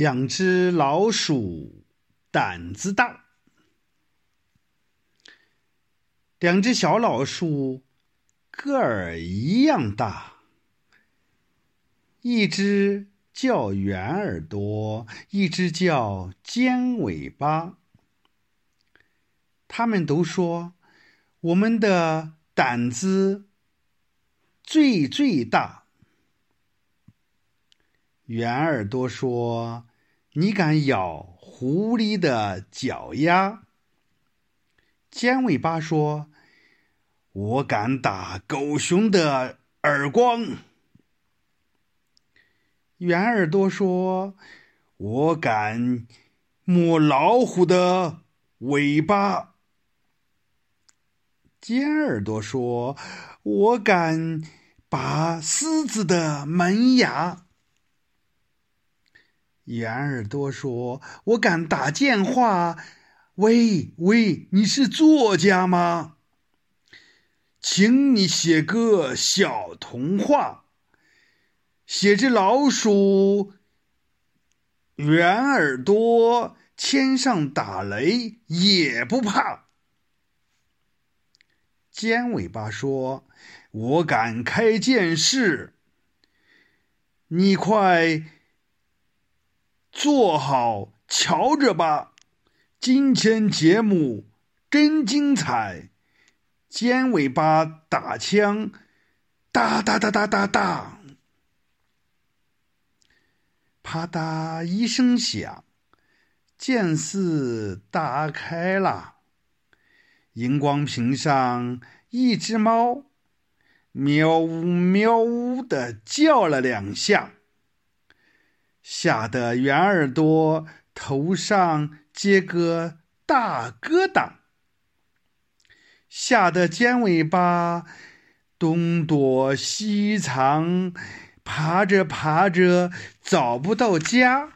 两只老鼠胆子大。两只小老鼠个儿一样大，一只叫圆耳朵，一只叫尖尾巴。他们都说我们的胆子最最大。圆耳朵说：“你敢咬狐狸的脚丫？”尖尾巴说：“我敢打狗熊的耳光。”圆耳朵说：“我敢摸老虎的尾巴。”尖耳朵说：“我敢拔狮子的门牙。”圆耳朵说：“我敢打电话，喂喂，你是作家吗？请你写个小童话，写只老鼠圆耳朵，天上打雷也不怕。”尖尾巴说：“我敢开电视，你快。”坐好，瞧着吧，今天节目真精彩。尖尾巴打枪，哒哒哒哒哒哒，啪嗒一声响，电视打开了，荧光屏上一只猫，喵呜喵呜的叫了两下。吓得圆耳朵头上结个大疙瘩，吓得尖尾巴东躲西藏，爬着爬着找不到家。